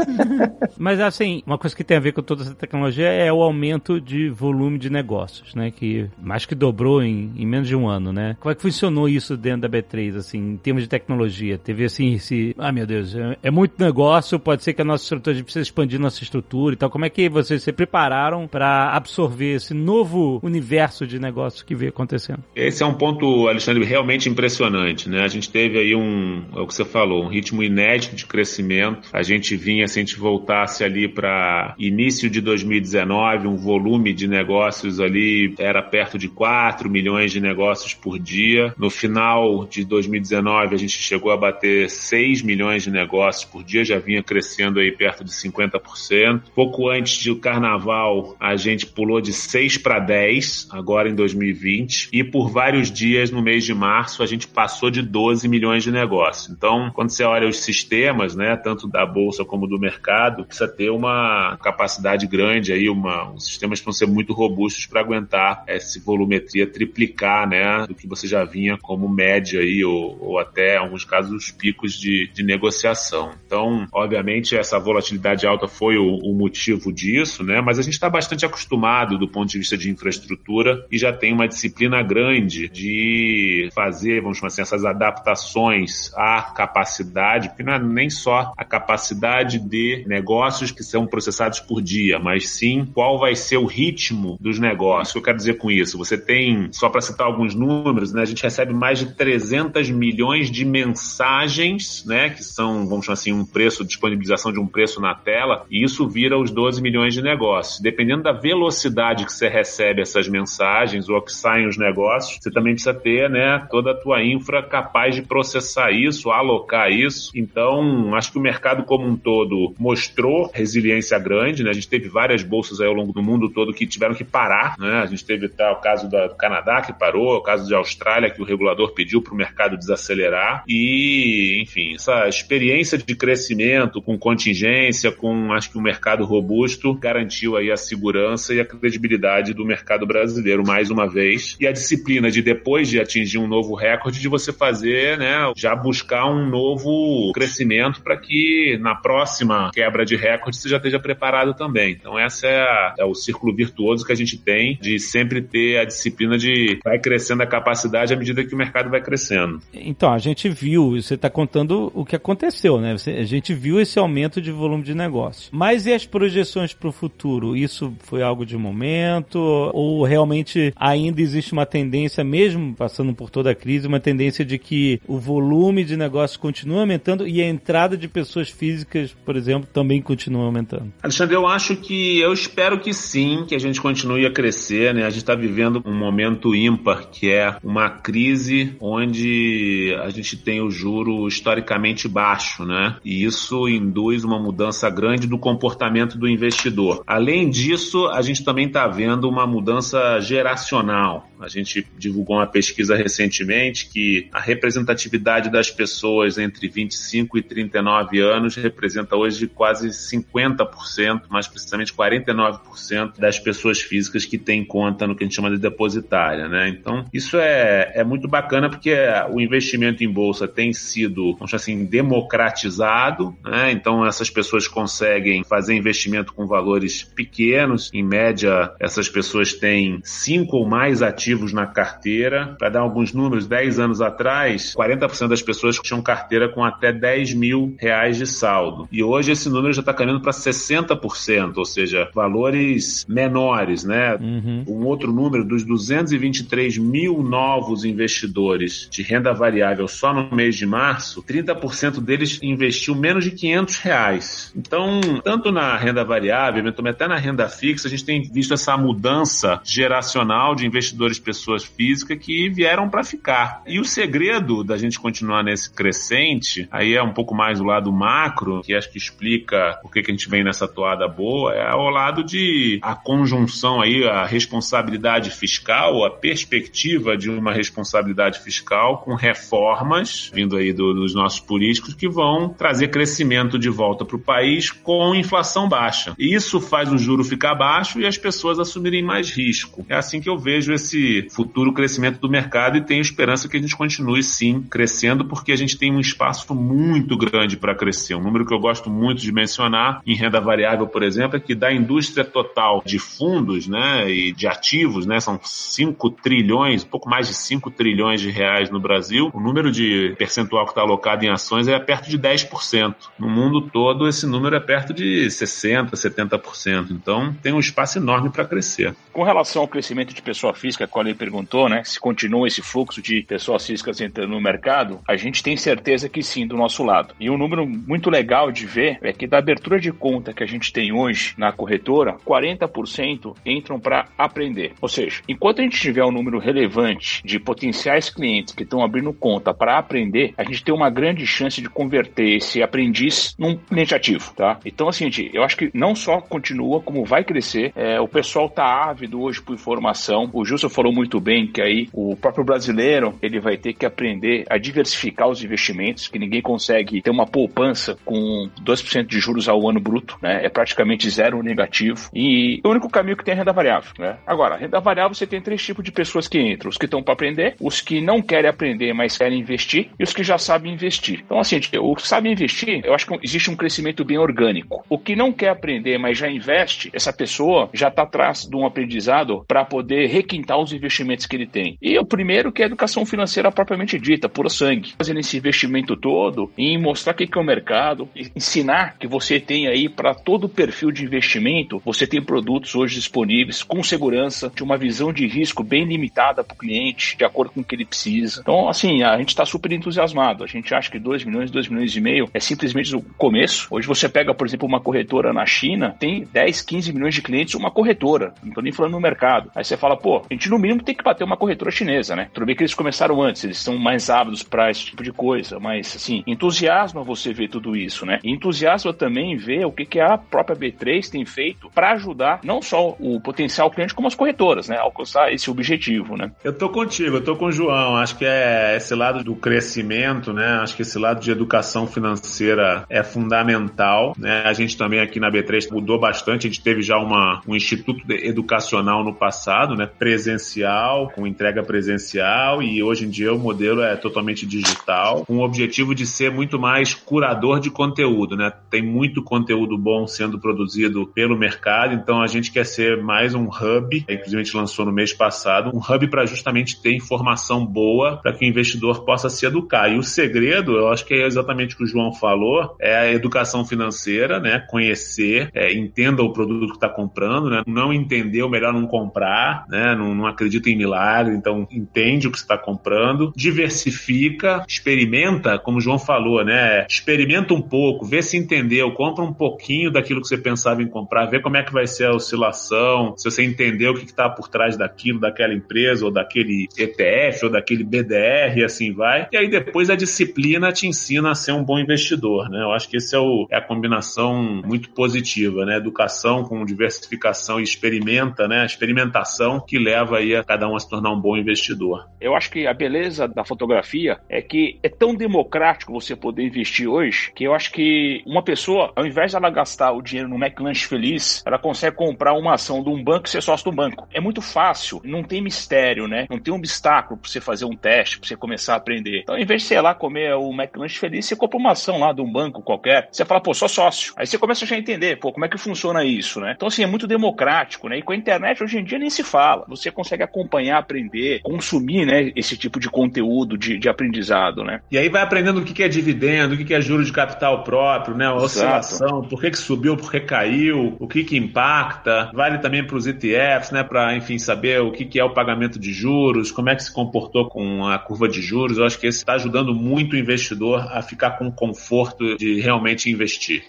*laughs* Mas assim, uma coisa que tem a ver com toda essa tecnologia é o aumento de volume de negócios, né? Que mais que dobrou em, em menos de um ano, né? Como é que funcionou isso dentro da B3, assim, em termos de tecnologia? Teve assim, esse. Ah, meu Deus, é, é muito negócio, pode ser que a nossa estrutura, a gente precisa expandir nossa estrutura e tal. Como é que vocês se prepararam para absorver esse novo universo de negócios que veio acontecendo? Esse é um ponto, Alexandre, realmente impressionante, né? A gente teve aí um, é o que você falou, um ritmo inédito de crescimento. A gente vinha, se a gente voltasse ali para início de 2019, um volume de negócios ali era perto de 4 milhões de negócios por dia. No final de 2019, a gente chegou a bater 6 milhões de negócios por dia, já vinha crescendo aí perto de 50%. Pouco antes do carnaval, a gente pulou de 6 para 10, agora em 2020, e por vários dias no mês de março a gente passou de 12 milhões de negócios. Então, quando você olha os sistemas, né, tanto da bolsa como do mercado, precisa ter uma capacidade grande aí, uma, os sistemas vão ser muito robustos para aguentar essa volumetria triplicar, né, do que você já vinha como média aí, ou, ou até, em alguns casos, os picos de, de negociação. Então, obviamente, essa volatilidade alta foi o, o motivo disso, né, mas a gente está bastante acostumado do ponto de vista de infraestrutura e já tem uma disciplina grande de fazer, vamos chamar assim, essas adaptações à capacidade, porque não é nem só a capacidade de negócios que são processados por dia, mas sim qual vai ser o ritmo dos negócios. O que eu quero dizer com isso? Você tem, só para citar alguns números, né, a gente recebe mais de 300 milhões de mensagens, né, que são, vamos chamar assim, um preço, disponibilização de um preço na tela, e isso vira os 12 milhões de negócios. Dependendo da velocidade que você recebe essas mensagens ou que saem os negócios, você também precisa ter, né, toda a tua infra capaz de processar isso, alocar isso. Então, acho que o mercado como um todo mostrou resiliência grande, né? A gente teve várias bolsas aí ao longo do mundo todo que tiveram que parar, né? A gente teve tá, o caso do Canadá que parou, o caso de Austrália que o regulador pediu para o mercado desacelerar e, enfim, essa experiência de crescimento com contingência, com acho que um mercado robusto garantiu aí a segurança e a credibilidade do mercado brasileiro mais uma vez e a disciplina de depois de atingir um novo recorde de você fazer, né, já buscar um novo crescimento para que na próxima quebra de recorde você já esteja preparado também. Então essa é, a, é, o círculo virtuoso que a gente tem de sempre ter a disciplina de vai crescendo a capacidade à medida que o mercado vai crescendo. Então a gente viu, você está contando o que aconteceu, né? a gente viu esse aumento de volume de negócio. Mas e as projeções para o futuro? Isso foi algo de momento ou realmente ainda existe uma tendência, mesmo passando por toda a crise, uma tendência de que o volume de negócios continua aumentando e a entrada de pessoas físicas, por exemplo, também continua aumentando? Alexandre, eu acho que, eu espero que sim, que a gente continue a crescer, né? A gente está vivendo um momento ímpar, que é uma crise onde a gente tem o juro historicamente baixo, né? E isso induz uma mudança grande do comportamento do investidor. Além disso, a gente também está vendo uma mudança geracional. A gente divulgou uma pesquisa recentemente que a representatividade das pessoas entre 25 e 39 anos representa hoje quase 50%, mais precisamente 49% das pessoas físicas que têm conta no que a gente chama de depositária, né? Então, isso é, é muito bacana porque o investimento em bolsa tem sido, vamos assim, democratizado, né? Então, essas pessoas conseguem fazer investimento com valores pequenos, em média, essas pessoas têm cinco ou mais ativos na carteira. Para dar alguns números, 10 anos atrás, 40% das pessoas tinham carteira com até 10 mil reais de saldo. E hoje esse número já está caminhando para 60%, ou seja, valores menores, né? Uhum. Um outro número, dos 223 mil novos investidores de renda variável só no mês de março, 30% deles investiu menos de 500 reais. Então, tanto na renda variável, até na renda fixa, a gente tem visto essa mudança geracional de investidores pessoas físicas que vieram para ficar. E o segredo da gente continuar nesse crescente, aí é um pouco mais o lado macro, que acho que explica por que a gente vem nessa toada boa, é o lado de a conjunção aí, a responsabilidade fiscal, a perspectiva de uma responsabilidade fiscal com reformas vindo aí do, dos nossos políticos que vão trazer crescimento de volta para o país com inflação baixa. E isso faz o juro ficar baixo e as pessoas assumirem mais risco. É assim que eu vejo esse futuro crescimento do mercado e tenho esperança que a gente continue sim crescendo, porque a gente tem um espaço muito grande para crescer. Um número que eu gosto muito de mencionar em renda variável, por exemplo, é que da indústria total de fundos fundos, né, e de ativos, né, são 5 trilhões, pouco mais de 5 trilhões de reais no Brasil. O número de percentual que está alocado em ações é perto de 10%. No mundo todo, esse número é perto de 60%, 70%. Então, tem um espaço enorme para crescer. Com relação ao crescimento de pessoa física, que ele perguntou, né, se continua esse fluxo de pessoas físicas entrando no mercado, a gente tem certeza que sim, do nosso lado. E um número muito legal de ver é que da abertura de conta que a gente tem hoje na corretora, 40% entram para aprender. Ou seja, enquanto a gente tiver um número relevante de potenciais clientes que estão abrindo conta para aprender, a gente tem uma grande chance de converter esse aprendiz num cliente ativo, tá? Então, assim, eu acho que não só continua, como vai crescer. É, o pessoal tá ávido hoje por informação. O Justo falou muito bem que aí o próprio brasileiro ele vai ter que aprender a diversificar os investimentos, que ninguém consegue ter uma poupança com 2% de juros ao ano bruto, né? É praticamente zero negativo. E o único caminho que tem renda variável, né? Agora, renda variável você tem três tipos de pessoas que entram: os que estão para aprender, os que não querem aprender, mas querem investir, e os que já sabem investir. Então, assim, o que sabe investir, eu acho que existe um crescimento bem orgânico. O que não quer aprender, mas já investe, essa pessoa já está atrás de um aprendizado para poder requintar os investimentos que ele tem. E o primeiro que é a educação financeira propriamente dita, puro sangue. Fazendo esse investimento todo em mostrar o que é o mercado, ensinar que você tem aí para todo o perfil de investimento, você tem produtos hoje disponíveis com segurança, de uma visão de risco bem limitada para o cliente, de acordo com o que ele precisa. Então, assim, a gente está super entusiasmado. A gente acha que 2 milhões, 2 milhões e meio é simplesmente o começo. Hoje você pega, por exemplo, uma corretora na China, tem 10, 15 milhões de clientes, uma corretora. Não estou nem falando no mercado. Aí você fala, pô, a gente no mínimo tem que bater uma corretora chinesa, né? Tudo bem que eles começaram antes, eles são mais ávidos para esse tipo de coisa, mas assim, entusiasma você ver tudo isso, né? E entusiasma também ver o que, que a própria B3 tem feito para ajudar não só o potencial cliente, como as corretoras, né? Alcançar esse objetivo, né? Eu tô contigo, eu tô com o João. Acho que é esse lado do crescimento, né? Acho que esse lado de educação financeira é fundamental, né? A gente também aqui na B3 mudou bastante, a gente teve já uma, um instituto educacional no passado, né? Presencial, com entrega presencial e hoje em dia o modelo é totalmente digital, com o objetivo de ser muito mais curador de conteúdo, né? Tem muito conteúdo bom sendo produzido pelo mercado, então a gente quer ser mais um hub, inclusive a gente lançou no mês passado, um hub para justamente ter informação boa para que o investidor possa se educar. E o segredo, eu acho que é exatamente o que o João falou, é a educação financeira, né? Conhecer, é, entenda o produto que está comprando, né? Não entender, o melhor não comprar, né? Não, não acredita em milagre, então entende o que está comprando, diversifica, experimenta, como o João falou, né? Experimenta um pouco, vê se entendeu, compra um pouquinho daquilo que você pensava em comprar, vê como é que vai ser a oscilação, se você entendeu o que está por trás daquilo, daquela empresa, ou daquele ETF, ou daquele BDR, e assim vai. E aí depois a disciplina te ensina a ser um bom investidor, né? Eu acho que esse é, o, é a combinação muito positiva, né? Educação com diversificação e experimenta, né? Experimentação que leva aí a cada um a se tornar um bom investidor. Eu acho que a beleza da fotografia é que é tão democrático você poder investir hoje que eu acho que uma pessoa, ao invés de ela gastar o dinheiro no McLanche Feliz, ela consegue comprar uma ação de um banco e ser sócio do banco. É muito fácil, não tem mistério, né? Não tem um obstáculo para você fazer um teste, para você começar a aprender. Então, ao invés de, sei lá, comer o McLanche Feliz, você compra uma ação lá de um banco qualquer, você fala, pô, sou sócio. Aí você começa a já entender, pô, como é que funciona isso, né? Então, assim, é muito democrático, né? E com a internet, hoje em dia, nem se fala. Você consegue acompanhar, aprender, consumir, né, esse tipo de conteúdo de, de aprendizado, né? E aí vai aprendendo o que é dividendo, o que é juros de capital próprio, né? A oscilação, por que, que subiu, por que caiu, o que que impacta. Vale também para os ETFs, né? Para, enfim, saber o que, que é o pagamento de juros, como é que se comportou com a curva de juros. Eu acho que esse está ajudando muito o investidor a ficar com conforto de realmente investir.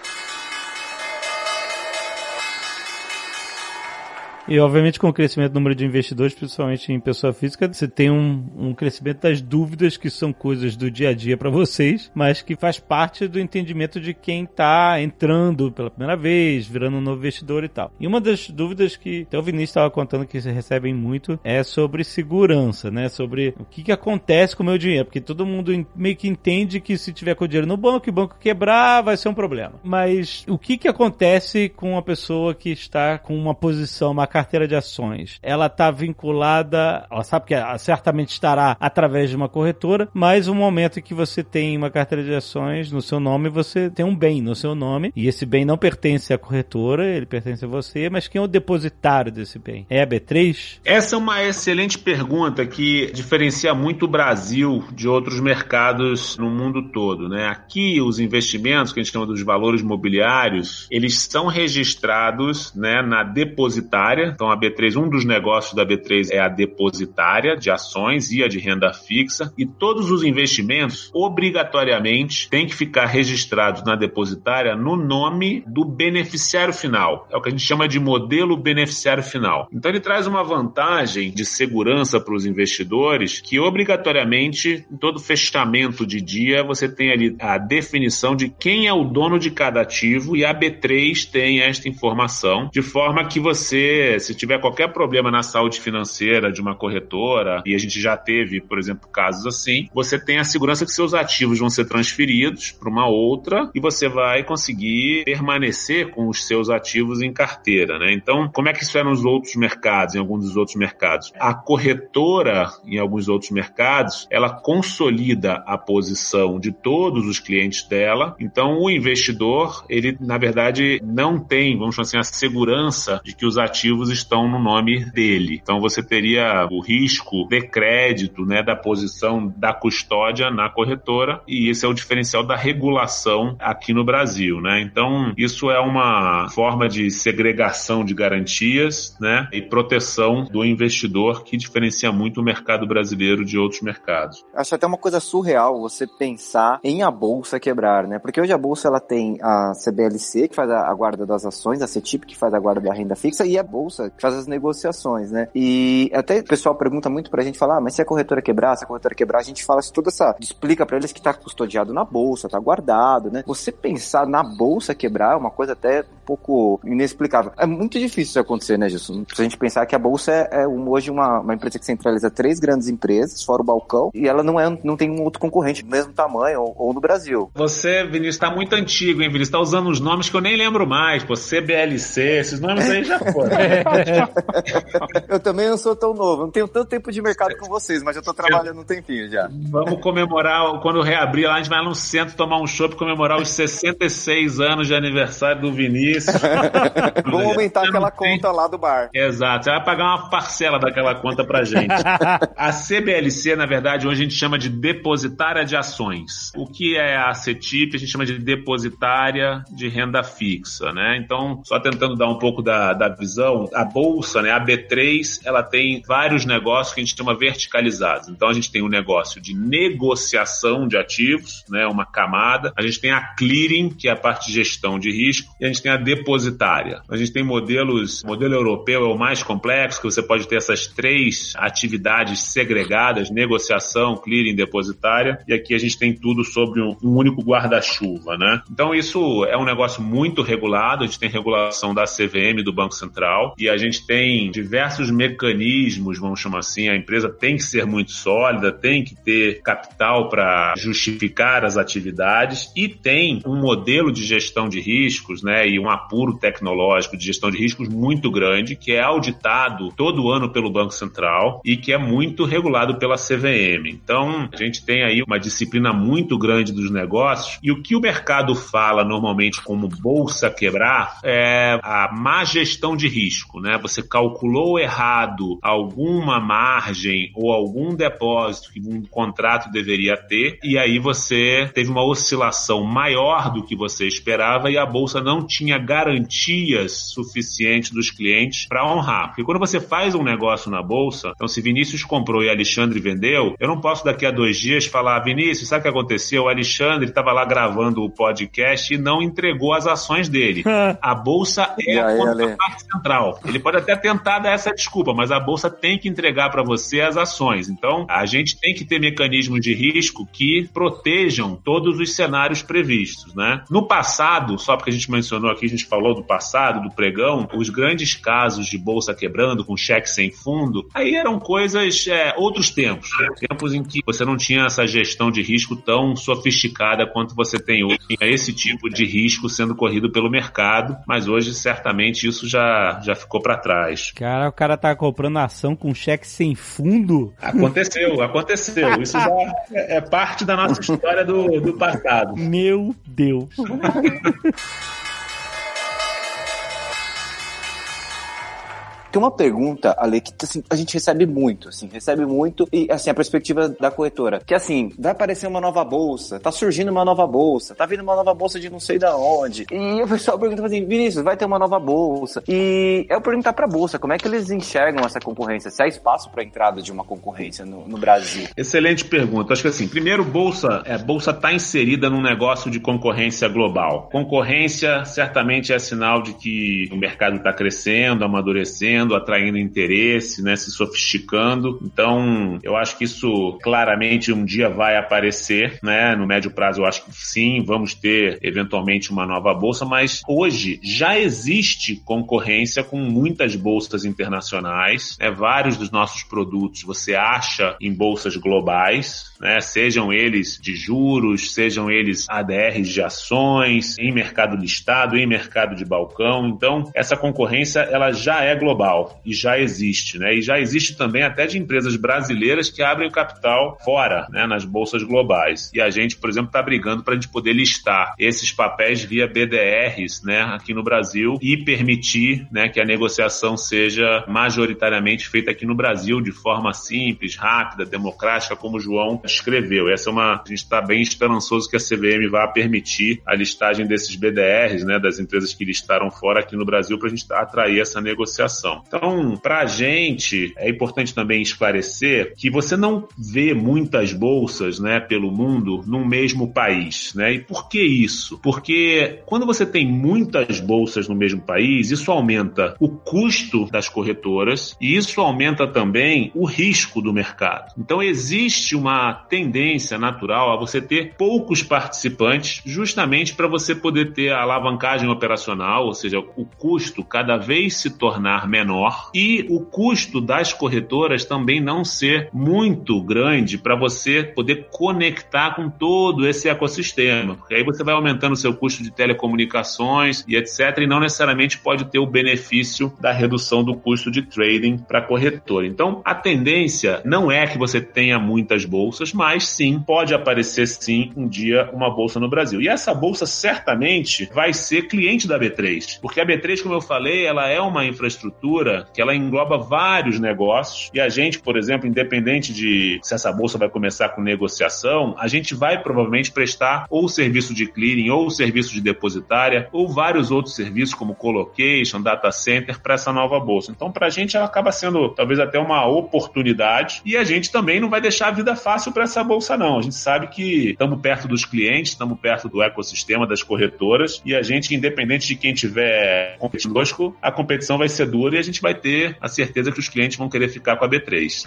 E, obviamente, com o crescimento do número de investidores, principalmente em pessoa física, você tem um, um crescimento das dúvidas que são coisas do dia a dia para vocês, mas que faz parte do entendimento de quem está entrando pela primeira vez, virando um novo investidor e tal. E uma das dúvidas que até o Vinícius estava contando que vocês recebem muito é sobre segurança, né? Sobre o que, que acontece com o meu dinheiro. Porque todo mundo meio que entende que se tiver com o dinheiro no banco, o banco quebrar, vai ser um problema. Mas o que, que acontece com uma pessoa que está com uma posição, uma de ações, ela está vinculada, ela sabe que certamente estará através de uma corretora, mas o momento em que você tem uma carteira de ações no seu nome, você tem um bem no seu nome, e esse bem não pertence à corretora, ele pertence a você, mas quem é o depositário desse bem? É a B3? Essa é uma excelente pergunta que diferencia muito o Brasil de outros mercados no mundo todo, né? Aqui os investimentos que a gente chama dos valores mobiliários, eles são registrados, né, na depositária. Então a B3, um dos negócios da B3 é a depositária de ações e a de renda fixa, e todos os investimentos obrigatoriamente têm que ficar registrados na depositária no nome do beneficiário final. É o que a gente chama de modelo beneficiário final. Então ele traz uma vantagem de segurança para os investidores que obrigatoriamente em todo fechamento de dia você tem ali a definição de quem é o dono de cada ativo e a B3 tem esta informação de forma que você, se tiver qualquer problema na saúde financeira de uma corretora, e a gente já teve, por exemplo, casos assim, você tem a segurança que seus ativos vão ser transferidos para uma outra e você vai conseguir permanecer com os seus ativos em carteira, né? Então, como é que isso é nos outros mercados, em alguns dos outros mercados? A corretora, em alguns outros mercados, ela consolida a posição de todos os clientes dela. Então, o investidor, ele, na verdade, não tem, vamos chamar assim, a segurança de que os ativos estão no nome dele. Então, você teria o risco de crédito, né, da posição da custódia na corretora, e esse é o diferencial da regulação aqui no Brasil, né? Então, isso é uma forma de segregação de garantias, né, e proteção do investidor que diferencia muito o mercado brasileiro de outros mercados. Acho até uma coisa surreal você pensar em a bolsa quebrar, né? Porque hoje a bolsa ela tem a CBLC que faz a guarda das ações, a CETIP que faz a guarda da renda fixa e a bolsa que faz as negociações, né? E até o pessoal pergunta muito pra gente falar, ah, mas se a corretora quebrar, se a corretora quebrar, a gente fala toda essa, explica para eles que tá custodiado na bolsa, tá guardado, né? Você pensar na bolsa quebrar é uma coisa até um pouco inexplicável. É muito difícil isso acontecer, né, Gilson? Se a gente pensar que a bolsa é, é hoje uma, uma empresa que centraliza três grandes empresas, fora o balcão, e ela não é, não tem um outro concorrente do mesmo tamanho ou, ou no Brasil. Você, Vinícius, tá muito antigo, hein, Vinícius? Tá usando uns nomes que eu nem lembro mais, pô, CBLC, esses nomes aí já foram. *laughs* eu também não sou tão novo, não tenho tanto tempo de mercado com vocês, mas eu tô trabalhando um tempinho já. Vamos comemorar, quando reabrir lá, a gente vai no centro tomar um show pra comemorar os 66 anos de aniversário do Vinícius. *laughs* Vamos aumentar aquela conta lá do bar. Exato, você vai pagar uma parcela daquela conta pra gente. A CBLC, na verdade, hoje a gente chama de depositária de ações. O que é a CETIP? A gente chama de depositária de renda fixa, né? Então, só tentando dar um pouco da, da visão, a bolsa, né, a B3, ela tem vários negócios que a gente chama verticalizados. Então, a gente tem o um negócio de negociação de ativos, né, uma camada. A gente tem a clearing, que é a parte de gestão de risco, e a gente tem a depositária. A gente tem modelos, modelo europeu é o mais complexo, que você pode ter essas três atividades segregadas, negociação, clearing, depositária, e aqui a gente tem tudo sobre um único guarda-chuva, né? Então isso é um negócio muito regulado, a gente tem regulação da CVM, do Banco Central, e a gente tem diversos mecanismos, vamos chamar assim, a empresa tem que ser muito sólida, tem que ter capital para justificar as atividades e tem um modelo de gestão de riscos, né, e um apuro tecnológico de gestão de riscos muito grande, que é auditado todo ano pelo Banco Central e que é muito regulado pela CVM. Então, a gente tem aí uma disciplina muito grande dos negócios e o que o mercado fala normalmente como bolsa quebrar é a má gestão de risco, né? Você calculou errado alguma margem ou algum depósito que um contrato deveria ter e aí você teve uma oscilação maior do que você esperava e a bolsa não tinha garantias suficientes dos clientes para honrar. Porque quando você faz um negócio na bolsa, então se Vinícius comprou e Alexandre vendeu, eu não posso daqui a dois dias falar, Vinícius, sabe o que aconteceu? O Alexandre estava lá gravando o podcast e não entregou as ações dele. *laughs* a bolsa é a contraparte central. Ele pode até tentar dar essa desculpa, mas a bolsa tem que entregar para você as ações. Então, a gente tem que ter mecanismos de risco que protejam todos os cenários previstos, né? No passado, só porque a gente mencionou aqui, a gente falou do passado, do pregão, os grandes casos de bolsa quebrando com cheque sem fundo, aí eram coisas, é, outros tempos, né? tempos em que você não tinha essa gestão de risco tão sofisticada quanto você tem hoje, esse tipo de risco sendo corrido pelo mercado, mas hoje certamente isso já, já ficou para trás. Cara, o cara tá comprando ação com cheque sem fundo? Aconteceu, aconteceu. Isso já é, é parte da nossa história do, do passado. Meu Deus. *laughs* Tem uma pergunta, Ale, que assim, a gente recebe muito, assim, recebe muito, e assim, a perspectiva da corretora, que assim, vai aparecer uma nova bolsa, tá surgindo uma nova bolsa, tá vindo uma nova bolsa de não sei da onde. E o pessoal pergunta assim, Vinícius, vai ter uma nova bolsa. E eu perguntar pra bolsa, como é que eles enxergam essa concorrência? Se há espaço para entrada de uma concorrência no, no Brasil? Excelente pergunta. Acho que assim, primeiro, bolsa, é, bolsa está inserida num negócio de concorrência global. Concorrência certamente é sinal de que o mercado está crescendo, amadurecendo crescendo, atraindo interesse, né, se sofisticando. Então, eu acho que isso claramente um dia vai aparecer, né? No médio prazo, eu acho que sim, vamos ter eventualmente uma nova bolsa, mas hoje já existe concorrência com muitas bolsas internacionais, né? Vários dos nossos produtos você acha em bolsas globais, né? Sejam eles de juros, sejam eles ADRs de ações, em mercado listado, em mercado de balcão. Então, essa concorrência ela já é global global e já existe, né? E já existe também até de empresas brasileiras que abrem o capital fora, né? Nas bolsas globais. E a gente, por exemplo, está brigando para a gente poder listar esses papéis via BDRs, né? Aqui no Brasil e permitir, né? Que a negociação seja majoritariamente feita aqui no Brasil de forma simples, rápida, democrática, como o João escreveu. Essa é uma, a gente está bem esperançoso que a CVM vá permitir a listagem desses BDRs, né? Das empresas que listaram fora aqui no Brasil para a gente atrair essa negociação. Então, para a gente, é importante também esclarecer que você não vê muitas bolsas né, pelo mundo num mesmo país. Né? E por que isso? Porque quando você tem muitas bolsas no mesmo país, isso aumenta o custo das corretoras e isso aumenta também o risco do mercado. Então, existe uma tendência natural a você ter poucos participantes, justamente para você poder ter a alavancagem operacional, ou seja, o custo cada vez se tornar menor menor e o custo das corretoras também não ser muito grande para você poder conectar com todo esse ecossistema. Porque aí você vai aumentando o seu custo de telecomunicações e etc. E não necessariamente pode ter o benefício da redução do custo de trading para corretora. Então, a tendência não é que você tenha muitas bolsas, mas sim pode aparecer sim um dia uma bolsa no Brasil. E essa bolsa certamente vai ser cliente da B3, porque a B3, como eu falei, ela é uma infraestrutura que ela engloba vários negócios e a gente, por exemplo, independente de se essa bolsa vai começar com negociação, a gente vai provavelmente prestar ou serviço de clearing ou serviço de depositária ou vários outros serviços como colocation, data center para essa nova bolsa. Então, para a gente ela acaba sendo talvez até uma oportunidade e a gente também não vai deixar a vida fácil para essa bolsa não. A gente sabe que estamos perto dos clientes, estamos perto do ecossistema das corretoras e a gente, independente de quem tiver competindo conosco, a competição vai ser dura a gente vai ter a certeza que os clientes vão querer ficar com a B3.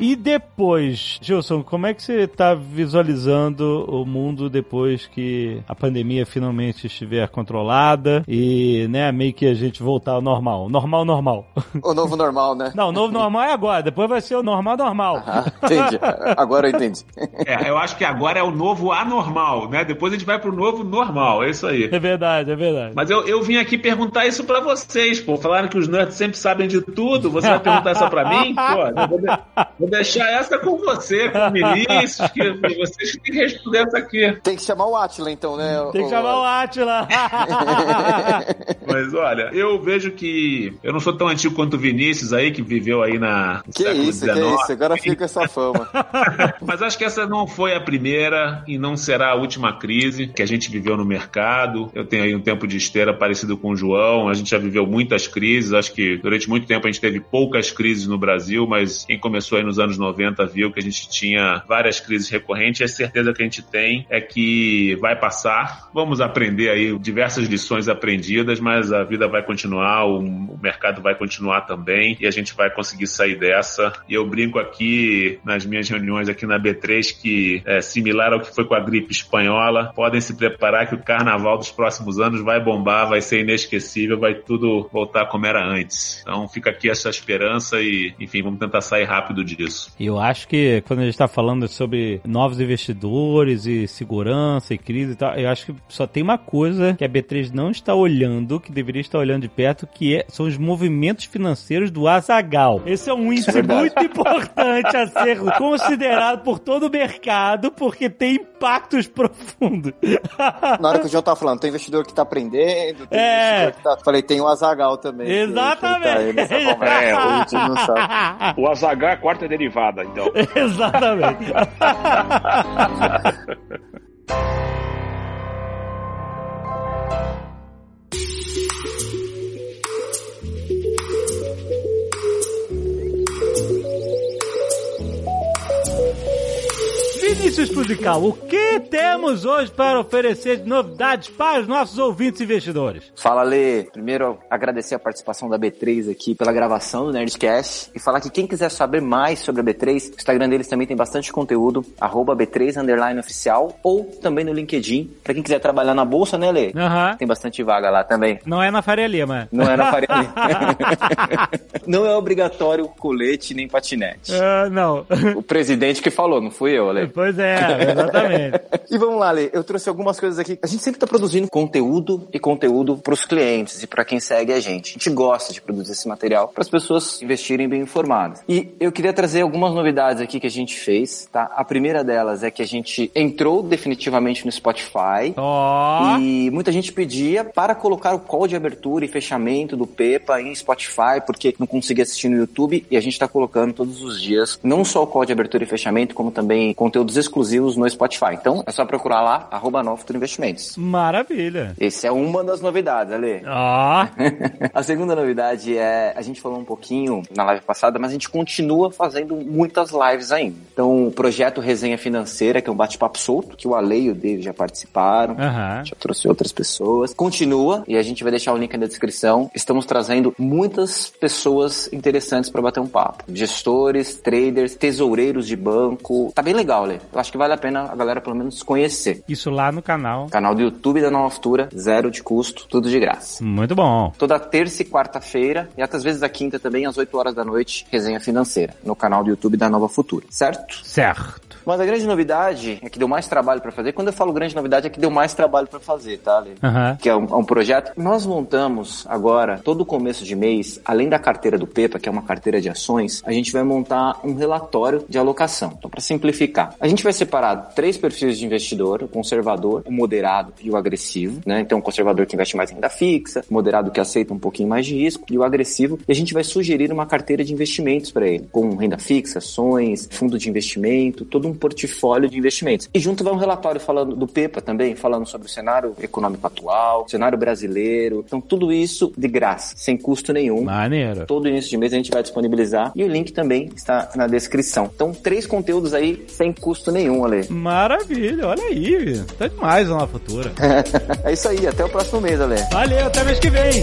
E depois, Gilson, como é que você está visualizando o mundo depois que a pandemia finalmente estiver controlada e, né, meio que a gente voltar ao normal? Normal, normal. O novo normal, né? Não, o novo normal é agora, depois vai ser o normal, normal. Ah, entendi. Agora eu entendi. É, eu acho que agora é o novo anormal, né? Depois a gente vai pro novo normal, é isso aí. É verdade, é verdade. Mas eu, eu vim aqui perguntar isso para vocês, pô. Falaram que os nerds sempre sabem de tudo, você vai perguntar isso pra mim? Pô, vou, deixar essa com você, com o Vinícius, que vocês têm que responder essa aqui. Tem que chamar o Atila, então, né? Tem que chamar o Atila. *laughs* Mas olha, eu vejo que eu não sou tão antigo quanto o Vinícius aí, que viveu aí na. Que isso, XIX. que isso, agora fica essa fama. *laughs* Mas acho que essa não foi a primeira e não será a última crise que a gente viveu no mercado. Eu tenho aí um tempo de esteira parecido com o João, a gente já viveu muitas crises, acho que durante muito tempo a gente teve poucas crises no Brasil, mas quem começou aí nos anos 90 viu que a gente tinha várias crises recorrentes e a certeza que a gente tem é que vai passar. Vamos aprender aí diversas lições aprendidas, mas a vida vai continuar, o mercado vai continuar também e a gente vai conseguir sair dessa. E eu brinco aqui nas minhas reuniões aqui na B3 que é similar ao que foi com a gripe espanhola. Podem se preparar que o carnaval dos próximos anos vai bombar, vai ser inesquecível, vai tudo voltar como era antes. Então fica aqui essa esperança e, enfim, vamos tentar sair rápido disso. Disso. Eu acho que quando a gente está falando sobre novos investidores e segurança e crise e tal, eu acho que só tem uma coisa que a B3 não está olhando, que deveria estar olhando de perto, que é, são os movimentos financeiros do Azagal. Esse é um índice muito importante a ser *laughs* considerado por todo o mercado, porque tem impactos profundos. *laughs* Na hora que o João tá falando, tem investidor que tá aprendendo, tem É. investidor que tá... Falei, tem o Azagal também. que- que tá Exatamente. conversa, É, a gente não sabe. *laughs* O Azaghal é a quarta derivada, então. *laughs* Exatamente. Vinícius Musical, o que temos hoje para oferecer de novidades para os nossos ouvintes e investidores? Fala, Lê. Primeiro, agradecer a participação da B3 aqui pela gravação do Nerdcast e falar que quem quiser saber mais sobre a B3, o Instagram deles também tem bastante conteúdo, arroba B3 underline oficial ou também no LinkedIn. Pra quem quiser trabalhar na bolsa, né, Lê? Aham. Tem bastante vaga lá também. Não é na Faria Lima. Não é na Faria Lima. *laughs* Não é obrigatório colete nem patinete. Ah, não. O presidente que falou, não fui eu, Lê. Pois é, exatamente. E vamos lá, Lê. Eu trouxe algumas coisas aqui. A gente sempre está produzindo conteúdo e conteúdo para os clientes e para quem segue a gente. A gente gosta de produzir esse material para as pessoas investirem bem informadas. E eu queria trazer algumas novidades aqui que a gente fez, tá? A primeira delas é que a gente entrou definitivamente no Spotify. Ó. E muita gente pedia para colocar o call de abertura e fechamento do Pepa em Spotify, porque não conseguia assistir no YouTube, e a gente está colocando todos os dias, não só o call de abertura e fechamento, como também conteúdos exclusivos no Spotify. Então, só procurar lá, arroba Nova Investimentos. Maravilha. Essa é uma das novidades, Ale. Ó. *laughs* A segunda novidade é, a gente falou um pouquinho na live passada, mas a gente continua fazendo muitas lives ainda. Então, o projeto Resenha Financeira, que é um bate-papo solto, que o Ale e o David já participaram. Aham. Já trouxe outras pessoas. Continua e a gente vai deixar o link na descrição. Estamos trazendo muitas pessoas interessantes para bater um papo. Gestores, traders, tesoureiros de banco. Tá bem legal, Lê. Eu acho que vale a pena a galera pelo menos conhecer. Isso lá no canal. Canal do YouTube da Nova Futura, zero de custo, tudo de graça. Muito bom. Toda terça e quarta-feira, e até às vezes a quinta também, às 8 horas da noite, resenha financeira, no canal do YouTube da Nova Futura, certo? Certo. Mas a grande novidade é que deu mais trabalho pra fazer. Quando eu falo grande novidade, é que deu mais trabalho pra fazer, tá, Lê? Aham. Que é um, é um projeto. Nós montamos agora, todo começo de mês, além da carteira do PEPA, que é uma carteira de ações, a gente vai montar um relatório de alocação. Então, para simplificar, a gente vai separar três perfis de investidor: o conservador, o moderado e o agressivo. Né? Então, o conservador que investe mais em renda fixa, o moderado que aceita um pouquinho mais de risco e o agressivo. E a gente vai sugerir uma carteira de investimentos para ele, com renda fixa, ações, fundo de investimento, todo um portfólio de investimentos. E junto vai um relatório falando do PEPA também, falando sobre o cenário econômico atual, cenário brasileiro. Então, tudo isso de graça, sem custo nenhum. Maneiro. Todo início de mês a gente vai disponibilizar e o link também está na descrição. Então, três conteúdos aí sem custo nenhum, Ale. Maravilha, olha aí. Tá demais a nova futura. *laughs* É isso aí, até o próximo mês, Ale. Valeu, até mês que vem.